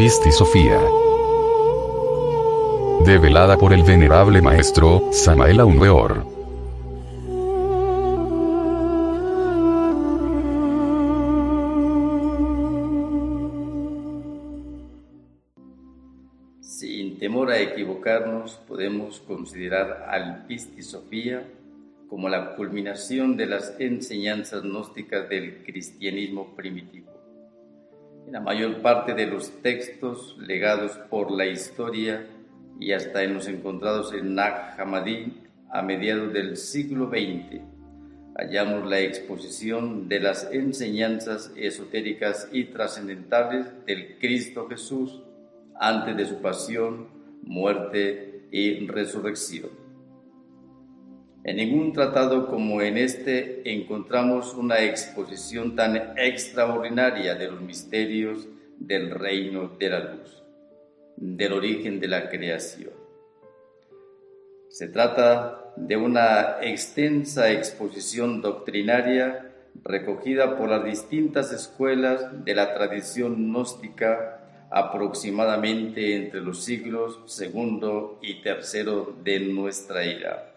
Pisti Sofía. Develada por el venerable maestro, Samael Aumbeor. Sin temor a equivocarnos, podemos considerar al Pisti Sofía como la culminación de las enseñanzas gnósticas del cristianismo primitivo. En la mayor parte de los textos legados por la historia y hasta en los encontrados en Nag Hammadi a mediados del siglo XX, hallamos la exposición de las enseñanzas esotéricas y trascendentales del Cristo Jesús antes de su pasión, muerte y resurrección. En ningún tratado como en este encontramos una exposición tan extraordinaria de los misterios del reino de la luz, del origen de la creación. Se trata de una extensa exposición doctrinaria recogida por las distintas escuelas de la tradición gnóstica aproximadamente entre los siglos segundo y tercero de nuestra era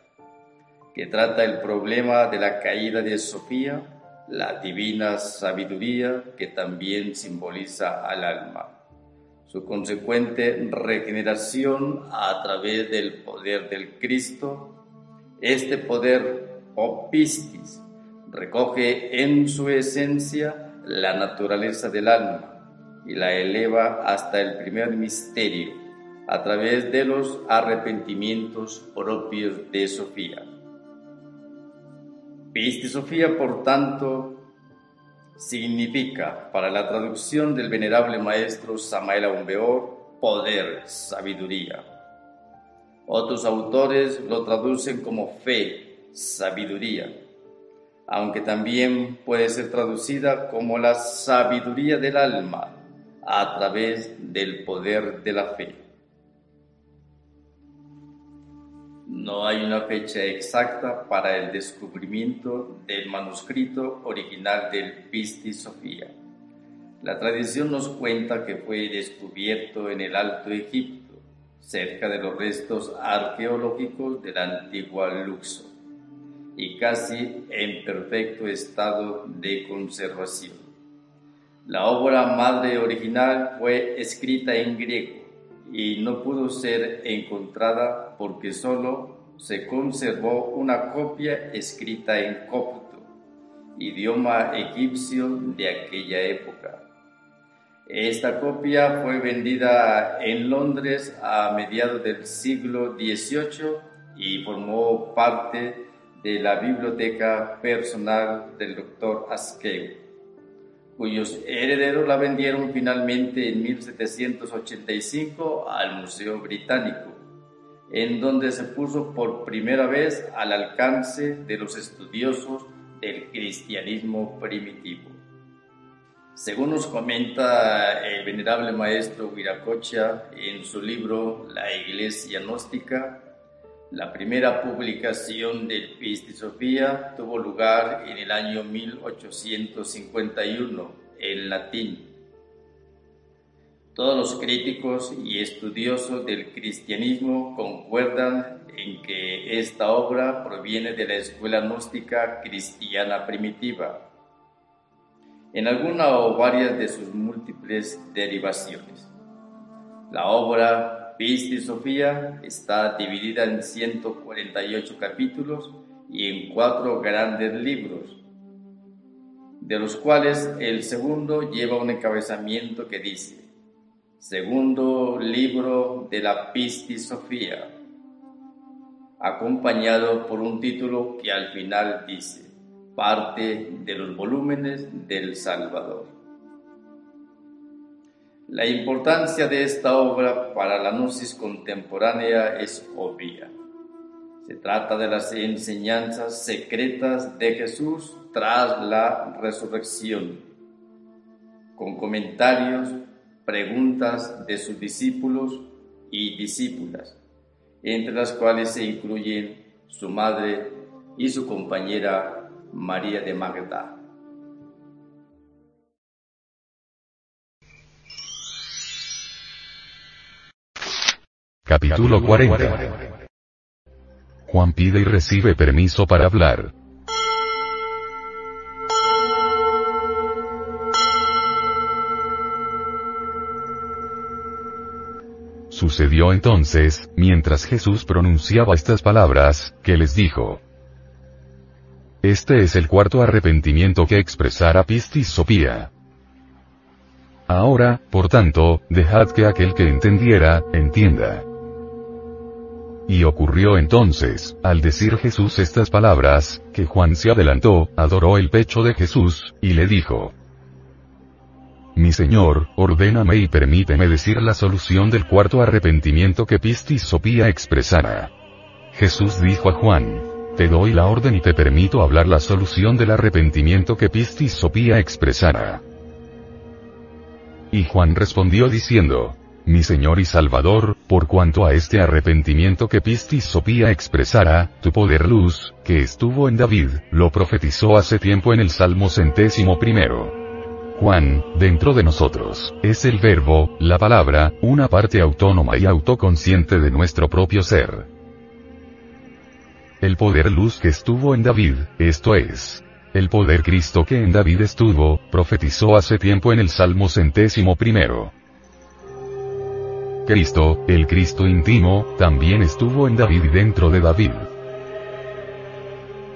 que trata el problema de la caída de Sofía, la divina sabiduría que también simboliza al alma, su consecuente regeneración a través del poder del Cristo. Este poder, o recoge en su esencia la naturaleza del alma y la eleva hasta el primer misterio a través de los arrepentimientos propios de Sofía. Sofía, por tanto, significa, para la traducción del venerable maestro Samael Aumbeor, poder, sabiduría. Otros autores lo traducen como fe, sabiduría, aunque también puede ser traducida como la sabiduría del alma a través del poder de la fe. No hay una fecha exacta para el descubrimiento del manuscrito original del Pisti Sofía. La tradición nos cuenta que fue descubierto en el Alto Egipto, cerca de los restos arqueológicos de la antigua Luxor, y casi en perfecto estado de conservación. La obra madre original fue escrita en griego y no pudo ser encontrada porque solo se conservó una copia escrita en copto, idioma egipcio de aquella época. Esta copia fue vendida en Londres a mediados del siglo XVIII y formó parte de la biblioteca personal del doctor Askew cuyos herederos la vendieron finalmente en 1785 al Museo Británico, en donde se puso por primera vez al alcance de los estudiosos del cristianismo primitivo. Según nos comenta el venerable maestro Viracocha en su libro La Iglesia Gnóstica, la primera publicación del Pisti tuvo lugar en el año 1851 en latín. Todos los críticos y estudiosos del cristianismo concuerdan en que esta obra proviene de la escuela gnóstica cristiana primitiva, en alguna o varias de sus múltiples derivaciones. La obra Pisti Sofía está dividida en 148 capítulos y en cuatro grandes libros, de los cuales el segundo lleva un encabezamiento que dice, segundo libro de la Pisti Sofía, acompañado por un título que al final dice, parte de los volúmenes del Salvador. La importancia de esta obra para la gnosis contemporánea es obvia. Se trata de las enseñanzas secretas de Jesús tras la resurrección, con comentarios, preguntas de sus discípulos y discípulas, entre las cuales se incluyen su madre y su compañera María de Magda. Capítulo 40 Juan pide y recibe permiso para hablar. Sucedió entonces, mientras Jesús pronunciaba estas palabras, que les dijo, Este es el cuarto arrepentimiento que expresara Pistis Sopía. Ahora, por tanto, dejad que aquel que entendiera, entienda. Y ocurrió entonces, al decir Jesús estas palabras, que Juan se adelantó, adoró el pecho de Jesús, y le dijo, Mi Señor, ordéname y permíteme decir la solución del cuarto arrepentimiento que Pistis Sopía expresara. Jesús dijo a Juan, Te doy la orden y te permito hablar la solución del arrepentimiento que Pistis Sopía expresara. Y Juan respondió diciendo, mi Señor y Salvador, por cuanto a este arrepentimiento que Pistis Sopía expresara, tu poder luz, que estuvo en David, lo profetizó hace tiempo en el Salmo centésimo primero. Juan, dentro de nosotros, es el verbo, la palabra, una parte autónoma y autoconsciente de nuestro propio ser. El poder luz que estuvo en David, esto es, el poder Cristo que en David estuvo, profetizó hace tiempo en el Salmo centésimo primero. Cristo, el Cristo íntimo, también estuvo en David y dentro de David.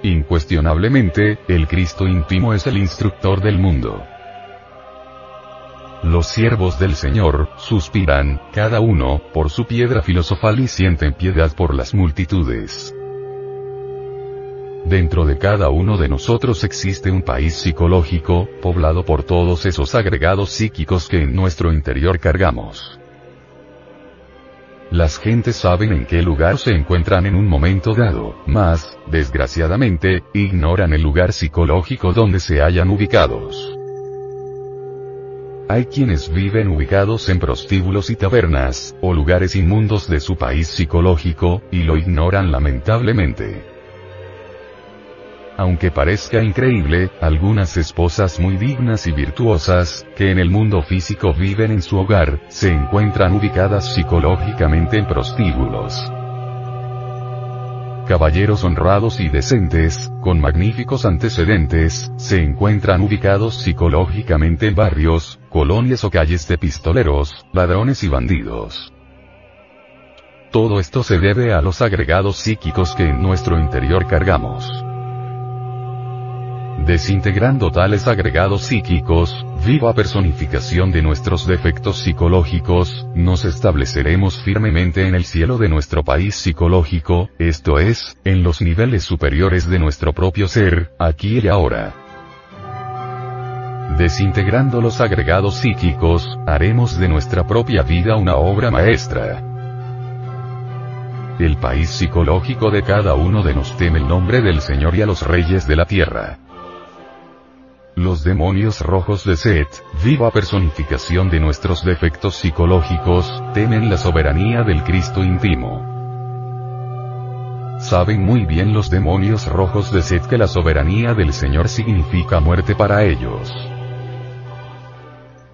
Incuestionablemente, el Cristo íntimo es el instructor del mundo. Los siervos del Señor, suspiran, cada uno, por su piedra filosofal y sienten piedad por las multitudes. Dentro de cada uno de nosotros existe un país psicológico, poblado por todos esos agregados psíquicos que en nuestro interior cargamos. Las gentes saben en qué lugar se encuentran en un momento dado, mas, desgraciadamente, ignoran el lugar psicológico donde se hayan ubicados. Hay quienes viven ubicados en prostíbulos y tabernas, o lugares inmundos de su país psicológico, y lo ignoran lamentablemente. Aunque parezca increíble, algunas esposas muy dignas y virtuosas, que en el mundo físico viven en su hogar, se encuentran ubicadas psicológicamente en prostíbulos. Caballeros honrados y decentes, con magníficos antecedentes, se encuentran ubicados psicológicamente en barrios, colonias o calles de pistoleros, ladrones y bandidos. Todo esto se debe a los agregados psíquicos que en nuestro interior cargamos. Desintegrando tales agregados psíquicos, viva personificación de nuestros defectos psicológicos, nos estableceremos firmemente en el cielo de nuestro país psicológico, esto es, en los niveles superiores de nuestro propio ser, aquí y ahora. Desintegrando los agregados psíquicos, haremos de nuestra propia vida una obra maestra. El país psicológico de cada uno de nos teme el nombre del Señor y a los reyes de la tierra. Los demonios rojos de Set, viva personificación de nuestros defectos psicológicos, temen la soberanía del Cristo íntimo. Saben muy bien los demonios rojos de Set que la soberanía del Señor significa muerte para ellos.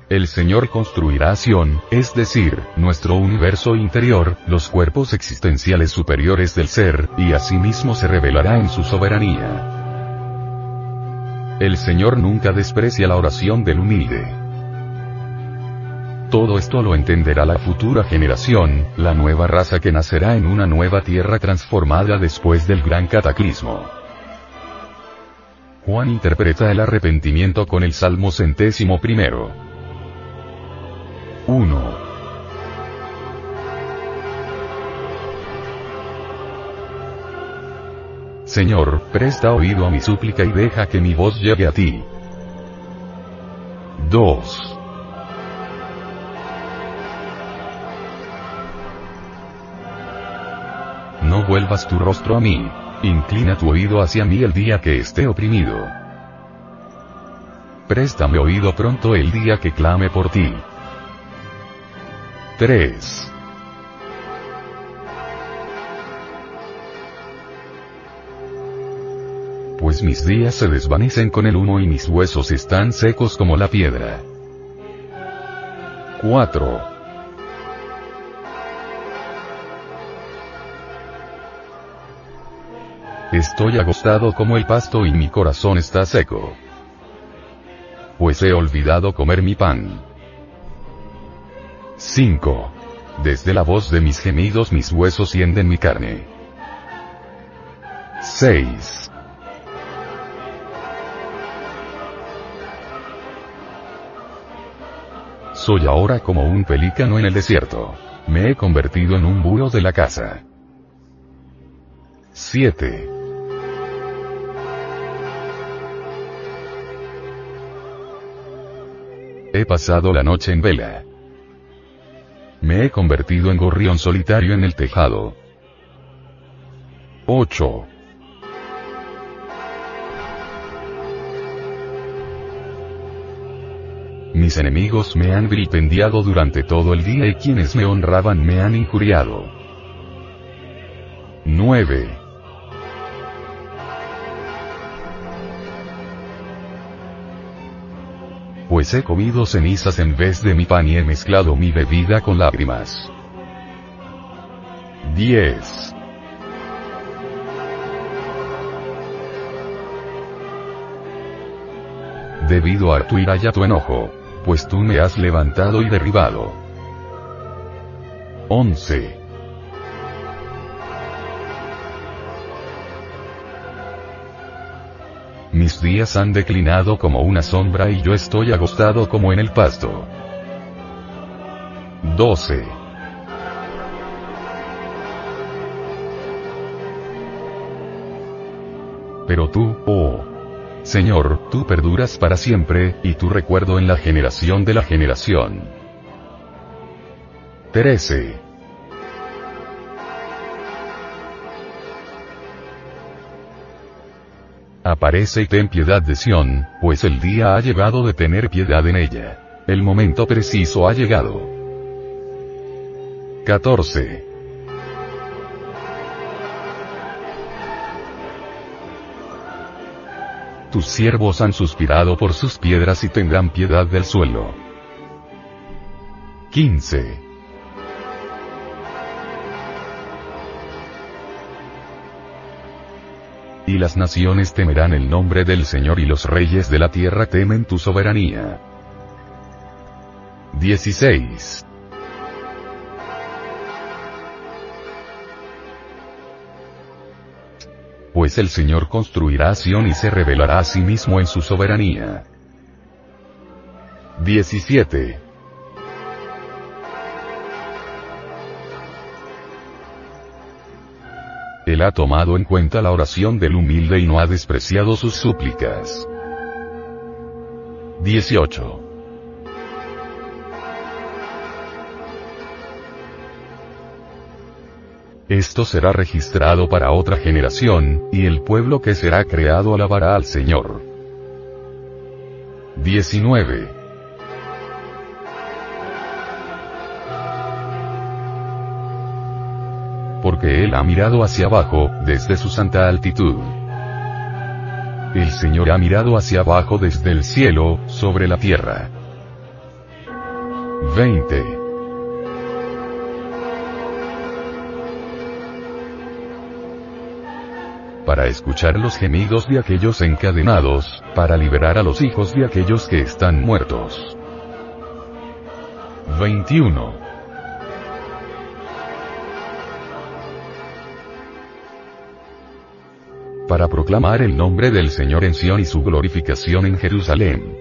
El Señor construirá Sion, es decir, nuestro universo interior, los cuerpos existenciales superiores del ser, y asimismo se revelará en su soberanía. El Señor nunca desprecia la oración del humilde. Todo esto lo entenderá la futura generación, la nueva raza que nacerá en una nueva tierra transformada después del gran cataclismo. Juan interpreta el arrepentimiento con el Salmo centésimo primero. 1. Señor, presta oído a mi súplica y deja que mi voz llegue a ti. 2. No vuelvas tu rostro a mí. Inclina tu oído hacia mí el día que esté oprimido. Préstame oído pronto el día que clame por ti. 3. Pues mis días se desvanecen con el humo y mis huesos están secos como la piedra. 4. Estoy agostado como el pasto y mi corazón está seco. Pues he olvidado comer mi pan. 5. Desde la voz de mis gemidos mis huesos hienden mi carne. 6. Soy ahora como un pelícano en el desierto. Me he convertido en un búho de la casa. 7. He pasado la noche en vela. Me he convertido en gorrión solitario en el tejado. 8. Mis enemigos me han vilipendiado durante todo el día y quienes me honraban me han injuriado. 9. pues he comido cenizas en vez de mi pan y he mezclado mi bebida con lágrimas. 10. Debido a tu ira y a tu enojo, pues tú me has levantado y derribado. 11. Mis días han declinado como una sombra y yo estoy agostado como en el pasto. 12. Pero tú, oh Señor, tú perduras para siempre, y tu recuerdo en la generación de la generación. 13. Aparece y ten piedad de Sión, pues el día ha llegado de tener piedad en ella. El momento preciso ha llegado. 14. Tus siervos han suspirado por sus piedras y tendrán piedad del suelo. 15. Y las naciones temerán el nombre del Señor y los reyes de la tierra temen tu soberanía. 16. Pues el Señor construirá Sion y se revelará a sí mismo en su soberanía. 17. Él ha tomado en cuenta la oración del humilde y no ha despreciado sus súplicas. 18. Esto será registrado para otra generación, y el pueblo que será creado alabará al Señor. 19. porque Él ha mirado hacia abajo, desde su santa altitud. El Señor ha mirado hacia abajo desde el cielo, sobre la tierra. 20. Para escuchar los gemidos de aquellos encadenados, para liberar a los hijos de aquellos que están muertos. 21. para proclamar el nombre del Señor en Sion y su glorificación en Jerusalén.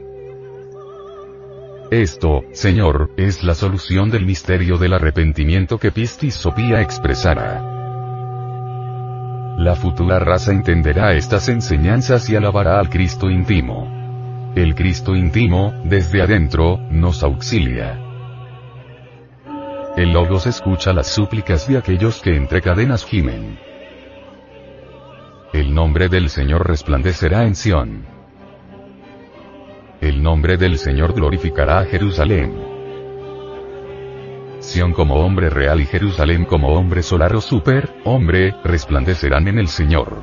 Esto, Señor, es la solución del misterio del arrepentimiento que Pistis Sofía expresará. La futura raza entenderá estas enseñanzas y alabará al Cristo íntimo. El Cristo íntimo, desde adentro, nos auxilia. El Logos escucha las súplicas de aquellos que entre cadenas gimen. El nombre del Señor resplandecerá en Sión. El nombre del Señor glorificará a Jerusalén. Sión como hombre real y Jerusalén como hombre solar o super, hombre, resplandecerán en el Señor.